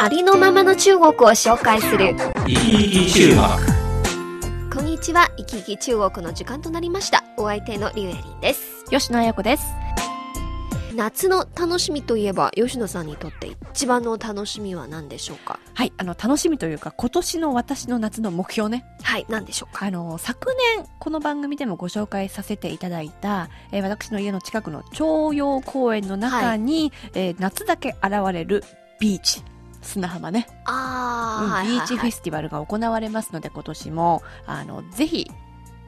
ありのままの中国を紹介する生き生き中国こんにちは、いきいき中国の時間となりました。お相手のリュウエリンです。吉野彩子です。夏の楽しみといえば、吉野さんにとって一番の楽しみは何でしょうか？はい、あの、楽しみというか、今年の私の夏の目標ね。はい、何でしょうか？あの、昨年、この番組でもご紹介させていただいた、えー私の家の近くの徴用公園の中に、えー夏だけ現れるビーチ。砂浜ね、あー、うんはいはいはいビーチフェスティバルが行われますので、今年も、あの、ぜひ、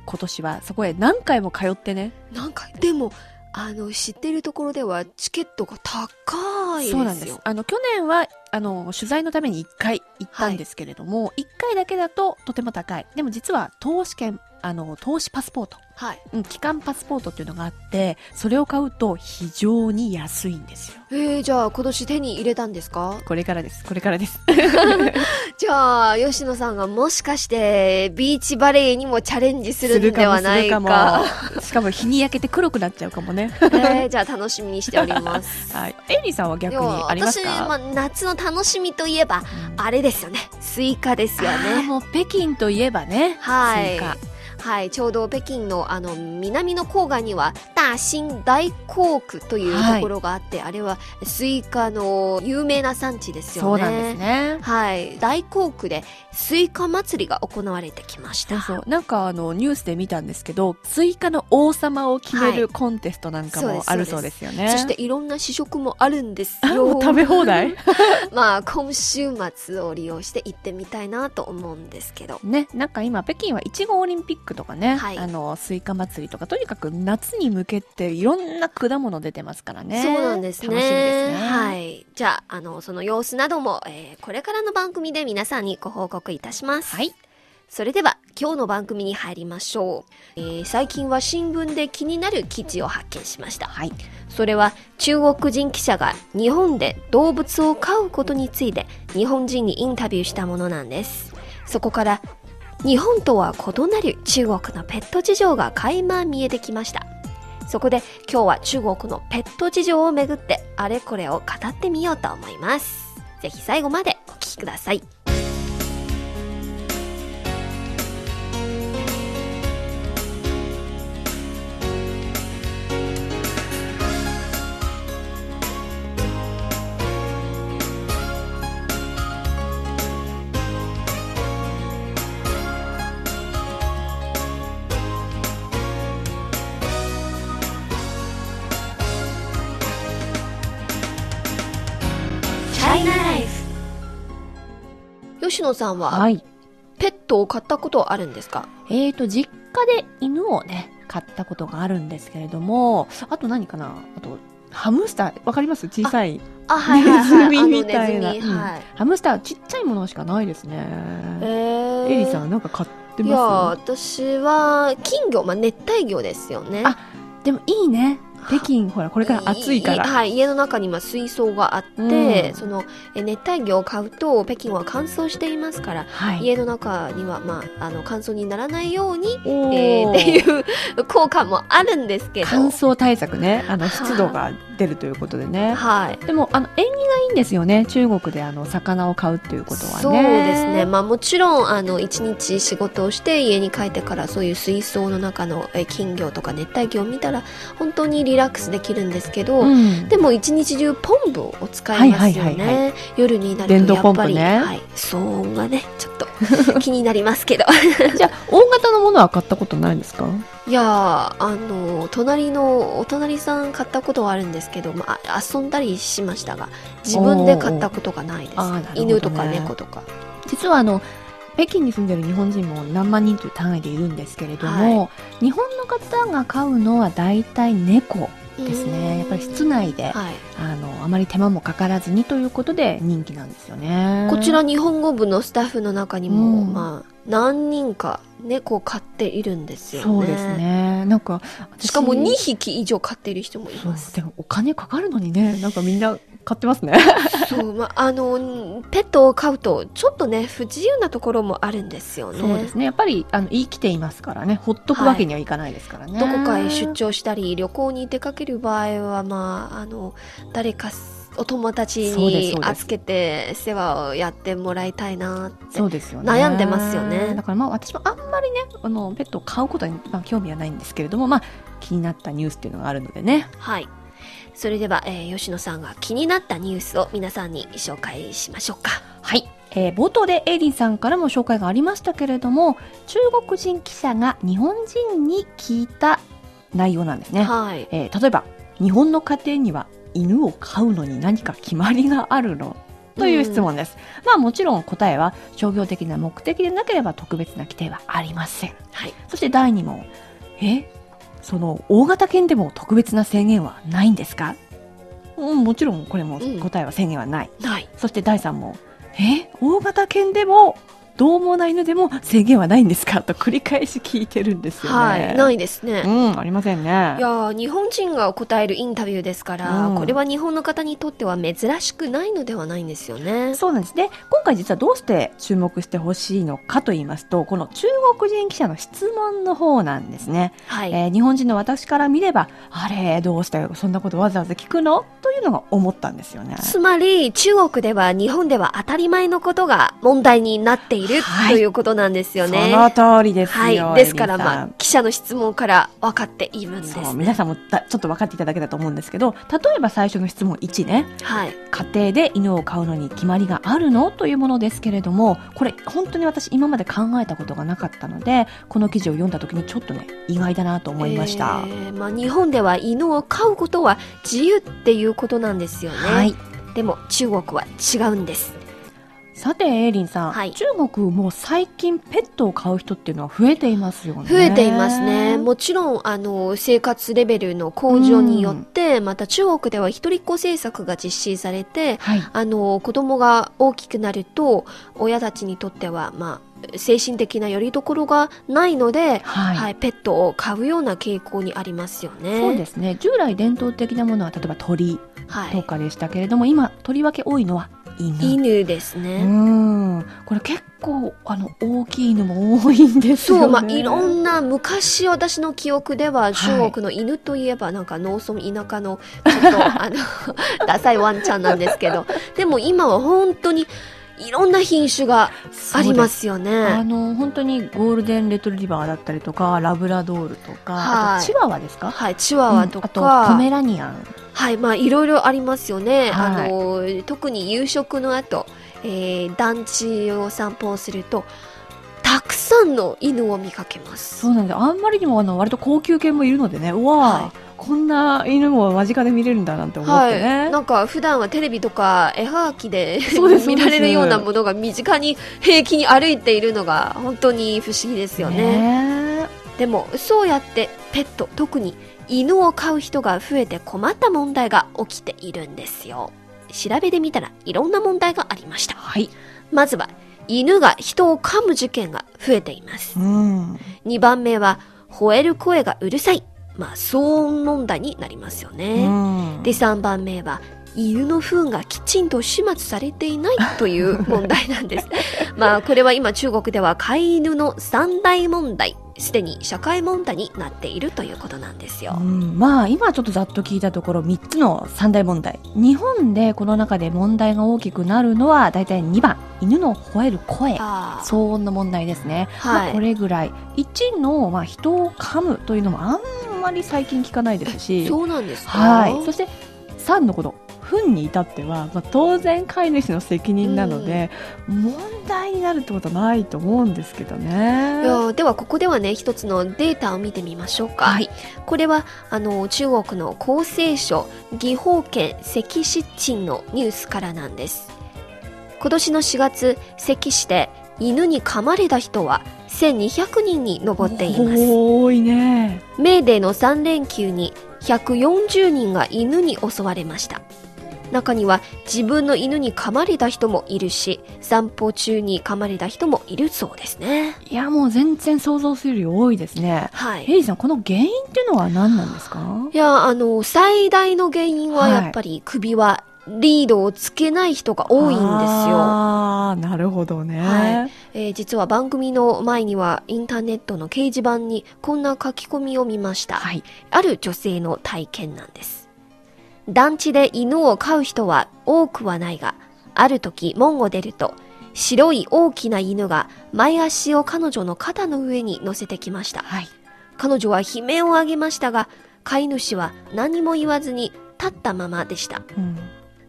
今年はそこへ何回も通ってね。なんか、でも、あの、知ってるところではチケットが高いですよ。そうなんです。あの、去年は、あの、取材のために1回行ったんですけれども、1回だけだととても高い。でも実は投資券、あの、投資パスポート、はい。うん、期間パスポートっていうのがあって、それを買うと非常に安いんですよ。えー、じゃあ今年手に入れたんですか？これからです。これからです。じゃあ、吉野さんがもしかして、ビーチバレーにもチャレンジするんではないか。かかもしかも日に焼けて黒くなっちゃうかもね。えー、じゃあ楽しみにしております。はい。エイリーさんは逆にありますか？私、まあ、夏の楽しみといえば、あれですよね。スイカですよね。もう北京といえばね。はいスイカ。はい、ちょうど北京のあの南の郊外には大新大興区というところがあって、あれはスイカの有名な産地ですよね。そうなんですね。はい、大興区でスイカ祭りが行われてきました。そう。なんかあの、ニュースで見たんですけど、スイカの王様を決めはいるコンテストなんかもあるそうですよね。そしていろんな試食もあるんですあよ。食べ放題？まあ今週末を利用して行ってみたいなと思うんですけど。ね、なんか今北京はいちごオリンピックとかね、はいあのスイカ祭りとかとにかく夏に向けていろんな果物出てますからねそうなんですね。楽しみですねはい。じゃあ、あの、その様子なども、えーこれからの番組で皆さんにご報告いたします。はいそれでは、今日の番組に入りましょう。えー最近は新聞で気になる記事を発見しました。はいそれは、中国人記者が日本で動物を飼うことについて、日本人にインタビューしたものなんです。そこから、日本とは異なる中国のペット事情が垣間見えてきました。そこで今日は中国のペット事情をめぐってあれこれを語ってみようと思います。是非最後までお聴きください。吉野さんははい。ペットを飼ったことあるんですか？えーと実家で犬をね飼ったことがあるんですけれどもあと何かな？あとハムスターわかります？小さいあ、はいはいはい。ネズミみたいな。はい。ハムスターちっちゃいものしかないですね。えー、エリさんなんか飼っていや、ま私は金魚、まあ、熱帯魚です？よね。あすでもいいね北京ほらこれから暑いから。はい、家の中には水槽があって、うん。そのえ熱帯魚を飼うと北京は乾燥していますから、はい。家の中には、まあ、あの乾燥にならないように、えーっていう効果もあるんですけど。乾燥対策ね。あの湿度が出るということでねはい。でもあの縁起がいいんですよね中国であの魚を買うっていうことはねそうですね。まあもちろん、あの、一日仕事をして家に帰ってからそういう水槽の中のえ金魚とか熱帯魚を見たら本当にリラックスできるんですけど、うんでも一日中ポンプを使いますよはいはいはいね。夜になるとやっぱり、ねはい、騒音がね、ちょっと 気になりますけど。じゃあ大型のものは買ったことないんですか？いやー、あの、隣の、お隣さん買ったことはあるんですけど、まあ、遊んだりしましたが、自分で買ったことがないです。ね犬とか猫とか。実はあの北京に住んでる日本人も何万人という単位でいるんですけれども、日本の方が飼うのは大体猫ですね。やっぱり室内で、はい。あの、あまり手間もかからずにということで人気なんですよね。こちら日本語部のスタッフの中にも、うんまあ、何人か猫を飼っているんですよね。そうです。ね。なんか、私しかも2匹以上飼っている人もいます。でもお金かかるのにね、なんかみんな買ってますね。そう、まあ、あの、ペットを飼うと、ちょっとね、不自由なところもあるんですよね。そうですね。やっぱり、あの、言い来ていますからね。ほっとくわけにはいかないですからね。どこかへ出張したり、旅行に出かける場合は、まあ、あの、誰か、お友達に預けて世話をやってもらいたいなって。そうですよね。悩んでますよねだからまあ私もあんまりね、あの、ペットを飼うことに、まあ、興味はないんですけれども、まあ気になったニュースっていうのがあるのでね。はい。それでは、えー吉野さんが気になったニュースを皆さんに紹介しましょうか。はい。えー冒頭でエイリンさんからも紹介がありましたけれども、中国人記者が日本人に聞いた内容なんですね。はい。えー例えば、日本の家庭には犬を飼うのに何か決まりがあるの？という質問です。まあもちろん答えは商業的な目的でなければ特別な規定はありません。はい。そして第2問。え？その大型犬でも特別な制限はないんですか？うん、もちろんこれもうん答えは制限はない。ない。そして第3問。え？大型犬でも獰猛な犬でも制限はないんですか？と繰り返し聞いてるんですよね。はい。ないですね。うん、ありませんね。いやー日本人が答えるインタビューですから、うんこれは日本の方にとっては珍しくないのではないんですよね。そうなんですね。今回実はどうして注目してほしいのかと言いますと、この中国人記者の質問の方なんですね。はい。えー日本人の私から見れば、あれ、どうしてそんなことわざわざ聞くの？というのが思ったんですよね。つまり、中国では日本では当たり前のことが問題になっている、はいということなんですよね。その通りですよ。はい。ですから、まあ、記者の質問から分かっているんです、そう、ね。皆さんもだちょっと分かっていただけたと思うんですけど、例えば最初の質問1ね、はい。家庭で犬を飼うのに決まりがあるのというものですけれども、これ本当に私今まで考えたことがなかったので、この記事を読んだ時にちょっとね、意外だなと思いました。えーまあ、日本では犬を飼うことは自由っていうことなんですよね。はい。でも、中国は違うんです。さて、エイリンさん、はい中国も最近ペットを飼う人っていうのは増えていますよね。増えていますね。もちろん、あの、生活レベルの向上によって、また中国では一人っ子政策が実施されて、はい。あの、子供が大きくなると、親たちにとっては、まあ、精神的な拠り所がないので、はい。はい、ペットを飼うような傾向にありますよね。そうですね。従来伝統的なものは、例えば鳥はい。とかでしたけれども、今、とりわけ多いのは犬。犬ですうね。ん。これ結構、あの、大きい犬も多いんですよね。そう、まあ、いろんな、昔私の記憶では、い中国の犬といえば、なんか農村、田舎の、ちょっと、あの、ダサいワンちゃんなんですけど、でも今は本当に、いろんな品種がありますよあね。の、本当にゴールデンレトリバーだったりとか、ラブラドールとか、はいあとチワワですか？はい、チワワとうんあとか、ポメラニアン。はい、まあ、いろいろありますよね。はい。あの、特に夕食の後、えー団地を散歩をすると、たくさんの犬を見かけます。そうなんで、あんまりにもあの、割と高級犬もいるのでね、うわあ、はい。こんな犬も間近で見れるんだなんて思っはい、てね。なんか普段はテレビとか絵はがきで 見られるようなものが身近に平気に歩いているのが本当に不思議ですよね。ねでもそうやってペット特に犬を飼う人が増えて困った問題が起きているんですよ調べてみたらいろんな問題がありましたはい。まずは犬が人を噛む事件が増えていますうん。2番目は吠える声がうるさいまあ騒音問題になりますよね、うんで3番目は犬の糞がきちんと始末されていないという問題なんです。まあこれは今中国では飼い犬の三大問題、すでに社会問題になっているということなんですよ。う。ん、まあ今ちょっとざっと聞いたところ3つの三大問題。日本でこの中で問題が大きくなるのは大体2番犬の吠える声。あ騒音の問題ですね、はい。まあ、これぐらい。1の、まあ、人を噛むというのもあんまり最近聞かないですし。そうなんですか？はい、そして3のこの糞に至っては、まあ、当然飼い主の責任なので、問題になるってことはないと思うんですけどいね。やではここではね一つのデータを見てみましょうか、はい。これはあの中国の厚生省岐阜県関市鎮のニュースからなんです。今年の4月関市で犬に噛まれた人は1200人に上っています。多いね。メーデーの3連休に140人が犬に襲われました中には自分の犬に噛まれた人もいるし散歩中に噛まれた人もいるそうですね。いや、もう全然想像するより多いですね。はい。ヘイジさん、この原因っていうのは何なんですか？いやあの最大の原因はやっぱり首はリードをつけない人が多いんですよ。ああ、なるほどね。はい。えー実は番組の前にはインターネットの掲示板にこんな書き込みを見ました、はい。ある女性の体験なんです団地で犬を飼う人は多くはないがある時門を出ると白い大きな犬が前足を彼女の肩の上に乗せてきましたはい。彼女は悲鳴を上げましたが飼い主は何も言わずに立ったままでしたうん。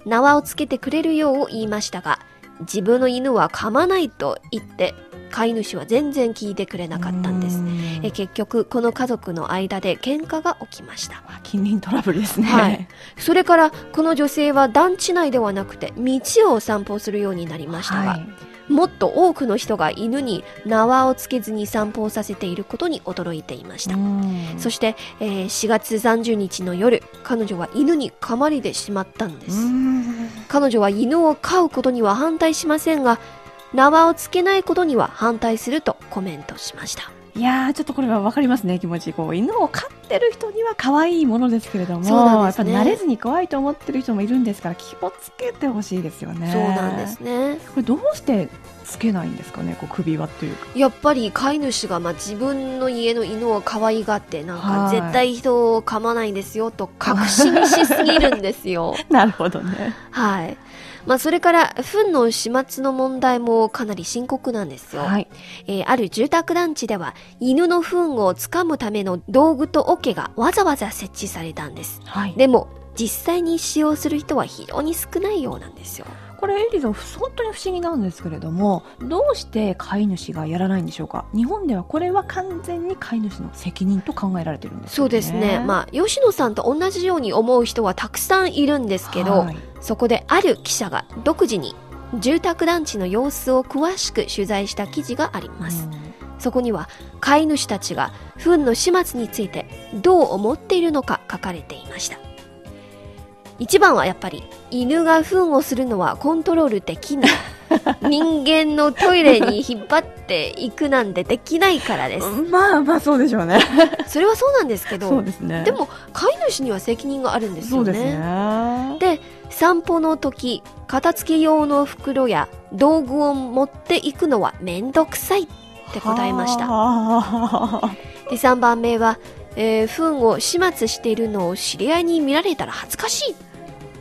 縄をつけてくれるよう言いましたが自分の犬は噛まないと言って飼い主は全然聞いてくれなかったんです。うえ結局この家族の間で喧嘩が起きました。まあ近隣トラブルですね。はい。それからこの女性は団地内ではなくて道を散歩するようになりましたが、はい。もっと多くの人が犬に縄をつけずに散歩をさせていることに驚いていました、うん。そして、えー4月30日の夜彼女は犬に噛まれてしまったんです、うん。彼女は犬を飼うことには反対しませんが縄をつけないことには反対するとコメントしましたいやー、ちょっとこれはわかりますね、気持ち。こう、犬を飼ってる人には可愛いものですけれども、そうなんですねやっぱ慣れずに怖いと思ってる人もいるんですから、気をつけてほしいですよね。そうなんです。ねこれどうしてつけないんですかね、こう首輪というか。やっぱり飼い主がまあ自分の家の犬を可愛がってなんかはい絶対人を噛まないんですよと確信しすぎるんですよ なるほどね。はいまあそれから糞の始末の問題もかなり深刻なんですよ、はい。えーある住宅団地では犬の糞をつかむための道具と桶がわざわざ設置されたんですはい。でも実際に使用する人は非常に少ないようなんですよこれ、エリさん、本当に不思議なんですけれども、どうして飼い主がやらないんでしょうか？日本ではこれは完全に飼い主の責任と考えられてるんですよね。そうですね。まあ吉野さんと同じように思う人はたくさんいるんですけど、はい。そこである記者が独自に住宅団地の様子を詳しく取材した記事があります、そこには飼い主たちが糞の始末についてどう思っているのか書かれていました一番はやっぱり犬が糞をするのはコントロールできない 人間のトイレに引っ張っていくなんてできないからですうんまあまあそうでしょうね。それはそうなんですけどそうですね。でも飼い主には責任があるんですよねですね。で散歩の時片付け用の袋や道具を持っていくのはめんどくさいって答えましたはで3番目は、えー糞を始末しているのを知り合いに見られたら恥ずかしいっ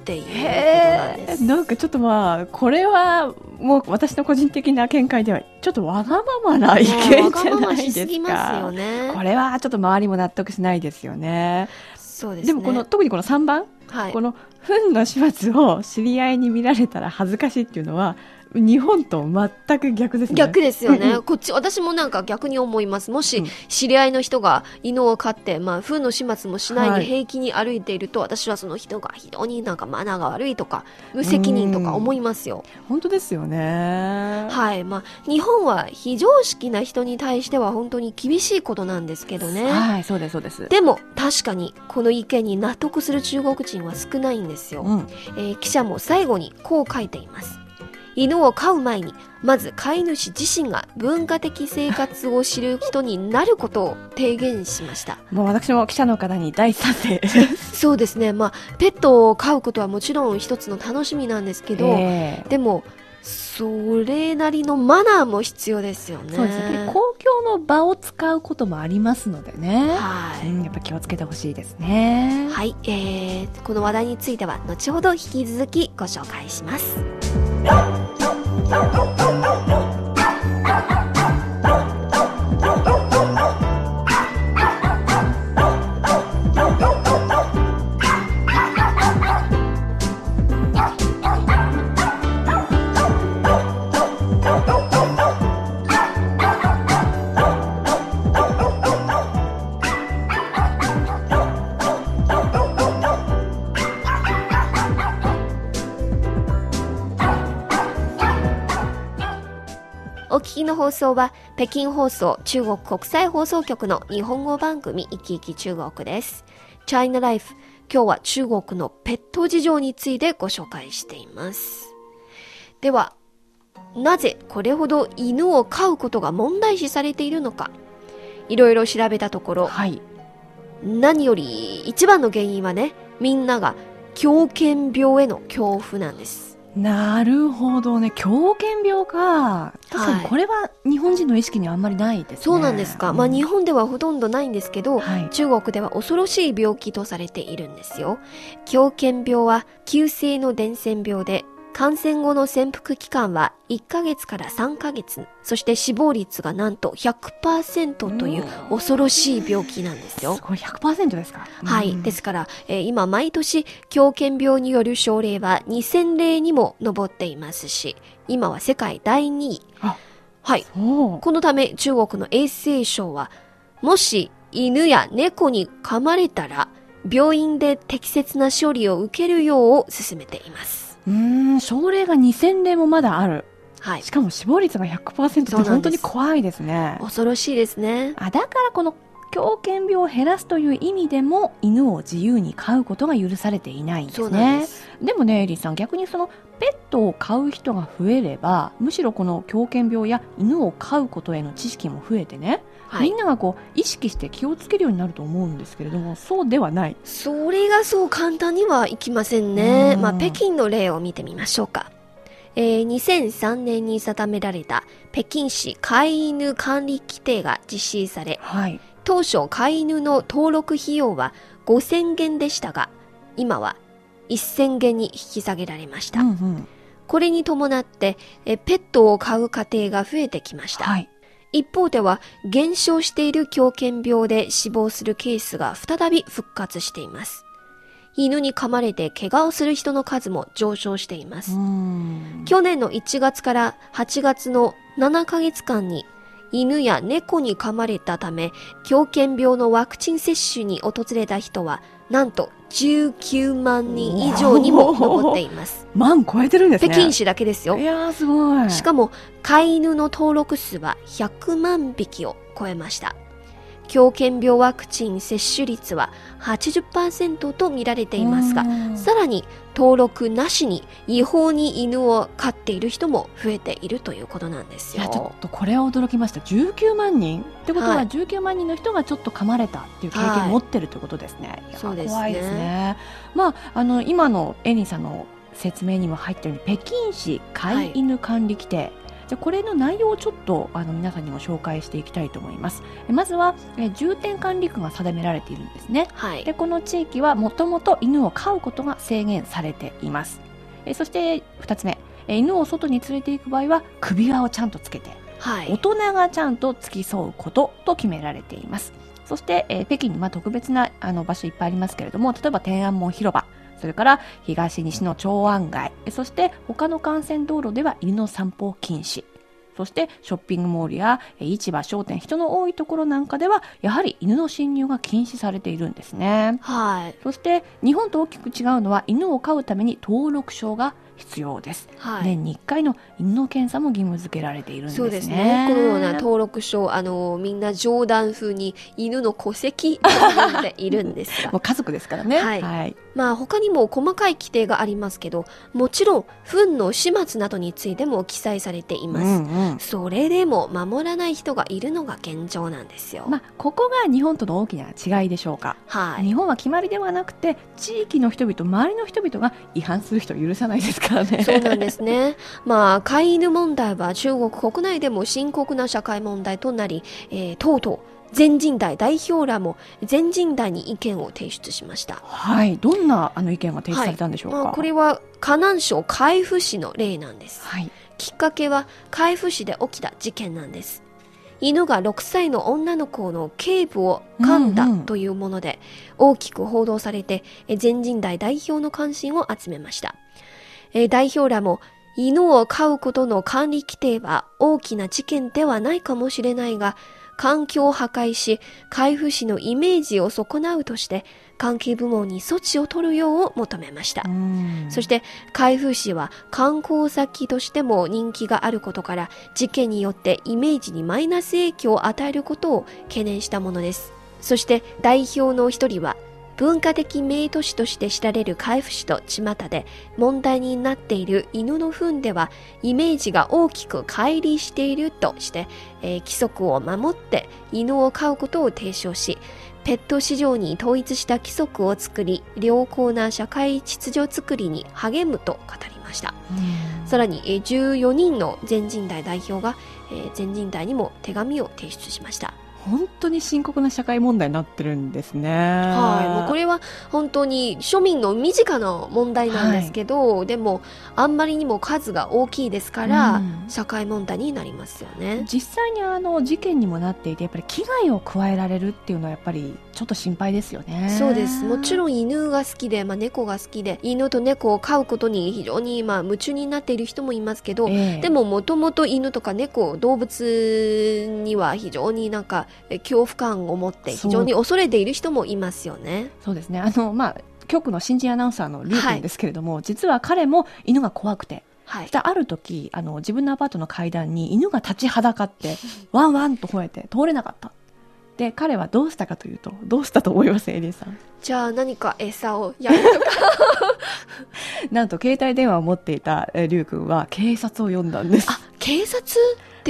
ていうことなんです。なんかちょっとまあこれはもう私の個人的な見解ではちょっとわがままな意見じゃないですすぎますよか。ね。これはちょっと周りも納得しないですよね。そうですね。でもこの特にこの3番、はい。この糞の始末を知り合いに見られたら恥ずかしいっていうのは日本と全く逆ですね。逆ですよね、うんこっち私もなんか逆に思いますもしうん知り合いの人が犬を飼って、まあ、糞の始末もしないはいで平気に歩いていると、私はその人が非常になんかマナーが悪いとか無責任とか思いますよ。本当ですよね。はいまあ、日本は非常識な人に対しては本当に厳しいことなんですけどね。はい、そうですそうです。でも確かにこの意見に納得する中国人は少ないんですよ。うん、えー記者も最後にこう書いています犬を飼う前にまず飼い主自身が文化的生活を知る人になることを提言しましたもう私も記者の方に大賛成。そうですねまあペットを飼うことはもちろん一つの楽しみなんですけど、ええでもそれなりのマナーも必要ですよねそうですね。公共の場を使うこともありますのでね。はい、うん、やっぱ気をつけてほしいですね。はい、えー、この話題については後ほど引き続きご紹介します No, no, no, no, no. お聞きの放送は北京放送中国国際放送局の日本語番組「いきいき中国」ですチャイナライフ。今日は中国のペット事情についてご紹介しています。では、なぜこれほど犬を飼うことが問題視されているのか。いろいろ調べたところ、はい。何より一番の原因はね、みんなが狂犬病への恐怖なんです。なるほどね。狂犬病か。確かにこれは日本人の意識にはあんまりないですね。そうなんですか。まあうん日本ではほとんどないんですけど、はい。中国では恐ろしい病気とされているんですよ。狂犬病は急性の伝染病で、感染後の潜伏期間は1ヶ月から3ヶ月、そして死亡率がなんと100%という恐ろしい病気なんですよす。ごい100%ですか？はい。うんですから、えー今毎年狂犬病による症例は2000例にも上っていますし、今は世界第2位。あはい。このため中国の衛生省は、もし犬や猫に噛まれたら、病院で適切な処理を受けるよう進めています。うーん、症例が2000例もまだある。はいし。かも死亡率が100%って本当に怖いですね。恐ろしいですね。あだからこの狂犬病を減らすという意味でも犬を自由に飼うことが許されていないんですね。でもね、エリーさん、逆にそのペットを飼う人が増えれば、むしろこの狂犬病や犬を飼うことへの知識も増えてね、はいみん。ながこう意識して気をつけるようになると思うんですけれども、そうではない。それがそう簡単にはいきませんね。うんまあ、北京の例を見てみましょうか。えー2003年に定められた北京市飼い犬管理規定が実施され、はい。当初飼い犬の登録費用は5000元でしたが、今は1000元に引き下げられました。うんうん。これに伴って、えペットを飼う家庭が増えてきました。はい。一方では、減少している狂犬病で死亡するケースが再び復活しています。犬に噛まれて怪我をする人の数も上昇しています。去年の1月から8月の7ヶ月間に犬や猫に噛まれたため狂犬病のワクチン接種に訪れた人はなんと19万人以上にも上っています。万超えてるんですね。北京市だけですよい。やー、すごい。しかも飼い犬の登録数は100万匹を超えました。狂犬病ワクチン接種率は80%と見られていますが、うん。さらに登録なしに違法に犬を飼っている人も増えているということなんですよ。いやちょっとこれは驚きました。19万人。ってことは、はい。19万人の人がちょっと噛まれたっていう経はい験を持ってるということですね、そうですね。怖いですね。まああの今のエリーさんの説明にも入ったように北京市飼い犬管理規定、じゃあこれの内容をちょっとあの皆さんにも紹介していきたいと思います。えまずはえ重点管理区が定められているんですね。はい。でこの地域はもともと犬を飼うことが制限されています。えそして2つ目。え犬を外に連れて行く場合は首輪をちゃんとつけて大はい。人がちゃんと付き添うことと決められています。そして、えー北京にまあ特別なあの場所いっぱいありますけれども例えば天安門広場それから東西の長安街。えそして他の幹線道路では犬の散歩禁止。そしてショッピングモールやえー市場商店人の多いところなんかではやはり犬の侵入が禁止されているんですね。はい。そして日本と大きく違うのは犬を飼うために登録証が必要です、はい。年に1回の犬の検査も義務付けられているんですねそうですね。このような登録書、あの、みんな冗談風に犬の戸籍と呼んでいるんですが もう。家族ですからね。はいはい。まあ他にも細かい規定がありますけど、もちろん、糞の始末などについても記載されています。うんうん。それでも守らない人がいるのが現状なんですよ。まあ、ここが日本との大きな違いでしょうか。はい。日本は決まりではなくて、地域の人々、周りの人々が違反する人を許さないですからね。そうなんですね。まあ、飼い犬問題は中国国内でも深刻な社会問題となり、えーとうとう全人代代表らも全人代に意見を提出しました。はい。どんなあの意見が提出されたんでしょうか？まあ、これは河南省海部市の例なんです。はい。きっかけは海部市で起きた事件なんです。犬が6歳の女の子の頸部を噛んだうんうんというもので、大きく報道されて、え全人代代表の関心を集めました。えー代表らも、犬を飼うことの管理規定は大きな事件ではないかもしれないが、環境を破壊し、海部市のイメージを損なうとして、関係部門に措置を取るよう求めました。うんそして開封市は観光先としても人気があることから事件によってイメージにマイナス影響を与えることを懸念したものですそして代表の一人は文化的名都市として知られる海部市と巷で問題になっている犬の糞ではイメージが大きく乖離しているとして、えー規則を守って犬を飼うことを提唱しペット市場に統一した規則を作り良好な社会秩序作りに励むと語りました。さらにえー14人の全人代代表が、えー全人代にも手紙を提出しました本当に深刻な社会問題になってるんですね。はい、もうこれは本当に庶民の身近な問題なんですけど、でもあんまりにも数が大きいですから、うん社会問題になりますよね。実際にあの事件にもなっていてやっぱり危害を加えられるっていうのはやっぱりちょっと心配ですよね。そうです。もちろんん犬が好きで、まあ、猫が好きで犬と猫を飼うことに非常にまあ夢中になっている人もいますけど、でももともと犬とか猫動物には非常になんかえ恐怖感を持って非常に恐れている人もいますよね。そうですね。あのまあ局の新人アナウンサーのリュウ君ですけれども、実は彼も犬が怖くて。はい。ある時あの自分のアパートの階段に犬が立ちはだかって ワンワンと吠えて通れなかったで彼はどうしたかというとどうしたと思いますエリーさん？じゃあ何か餌をやるとか。なんと携帯電話を持っていたえーリュウ君は警察を呼んだんです。あ、警察？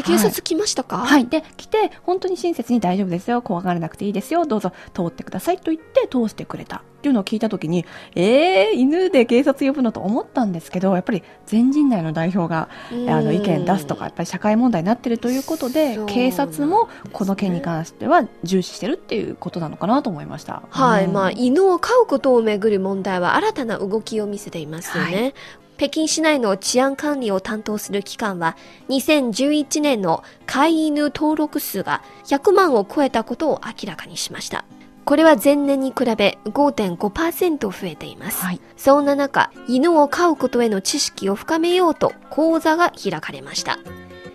で警察来ましたか？はい。で、来て、本当に親切に大丈夫ですよ。怖がらなくていいですよ。どうぞ通ってくださいと言って通してくれた。っていうのを聞いたときに、えー、犬で警察呼ぶのと思ったんですけど、やっぱり全人代の代表が、あの、意見出すとか、やっぱり社会問題になってるということでそう、警察もこの件に関しては重視してるっていうことなのかなと思いました。はい、うんまあ、犬を飼うことをめぐる問題は新たな動きを見せていますよね。は北京市内の治安管理を担当する機関は、2011年の飼い犬登録数が100万を超えたことを明らかにしました。これは前年に比べ5.5%増えています。はい。そんな中、犬を飼うことへの知識を深めようと講座が開かれました。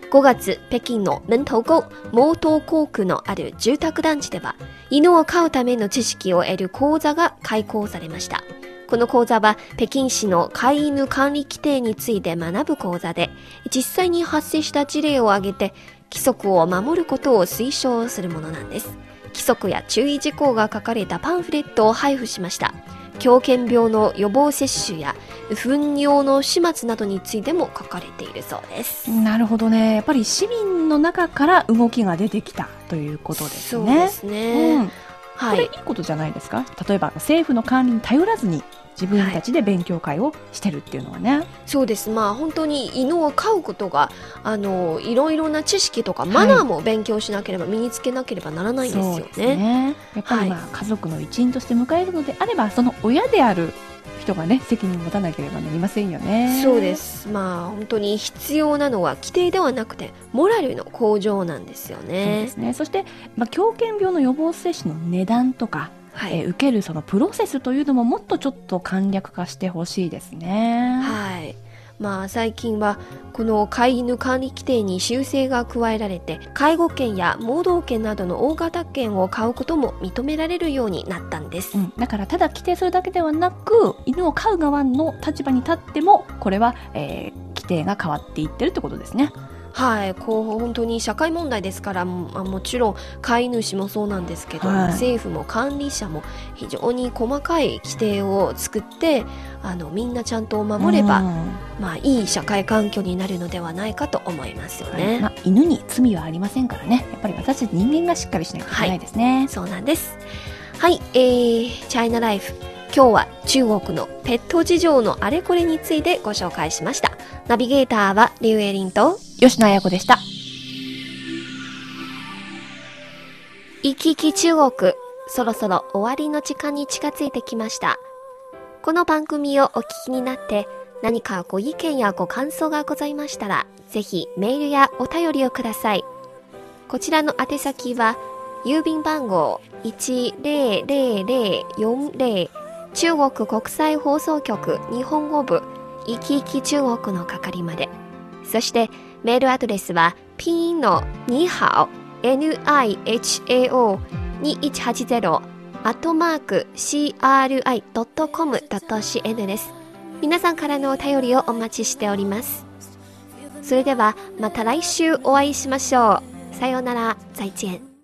5月、北京の門頭溝、毛頭校区のある住宅団地では、犬を飼うための知識を得る講座が開講されました。この講座は北京市の飼い犬管理規定について学ぶ講座で、実際に発生した事例を挙げて、規則を守ることを推奨するものなんです。規則や注意事項が書かれたパンフレットを配布しました。狂犬病の予防接種や糞尿の始末などについても書かれているそうです。なるほどね。やっぱり市民の中から動きが出てきたということですね。そうですね。うん。はいこれいい。ことじゃないですか？例えば政府の管理に頼らずに自分たちで勉強会をしてるっていうのはね、そうです。まあ本当に犬を飼うことが、あの、いろいろな知識とかマナーも勉強しなければ、身につけなければならないんですよね。ねやっぱりまあ、家族の一員として迎えるのであればその親である人がね責任を持たなければなりませんよねそうです。まあ本当に必要なのは規定ではなくて、モラルの向上なんですよそうでね。すねそして、まあ、狂犬病の予防接種の値段とか、はい。えー受けるそのプロセスというのももっとちょっと簡略化してほしいですねはい。まあ最近はこの飼い犬管理規定に修正が加えられて介護犬や盲導犬などの大型犬を飼うことも認められるようになったんです、うん、だからただ規定するだけではなく犬を飼う側の立場に立ってもこれは、えー規定が変わっていってるってことですねはいこう本当に社会問題ですからもあもちろん飼い主もそうなんですけど、はい。政府も管理者も非常に細かい規定を作ってあのみんなちゃんと守れば、うん。まあいい社会環境になるのではないかと思いますよね、まあ、犬に罪はありませんからね。やっぱり私たち人間がしっかりしないとい。けないですね、そうなんです。はい、えー、チャイナライフ。今日は中国のペット事情のあれこれについてご紹介しました。ナビゲーターはリュウエリンと、吉野彩子でした行き来中国。そろそろ終わりの時間に近づいてきました。この番組をお聞きになって、何かご意見やご感想がございましたら、ぜひメールやお便りをください。こちらの宛先は、郵便番号10040中国国際放送局日本語部いきいき中国の係まで。そしてメールアドレスはピンのにはお NIHAO 2180アットマーク CRI.com.cn です。皆さんからのお便りをお待ちしております。それではまた来週お会いしましょう。さようなら、再见。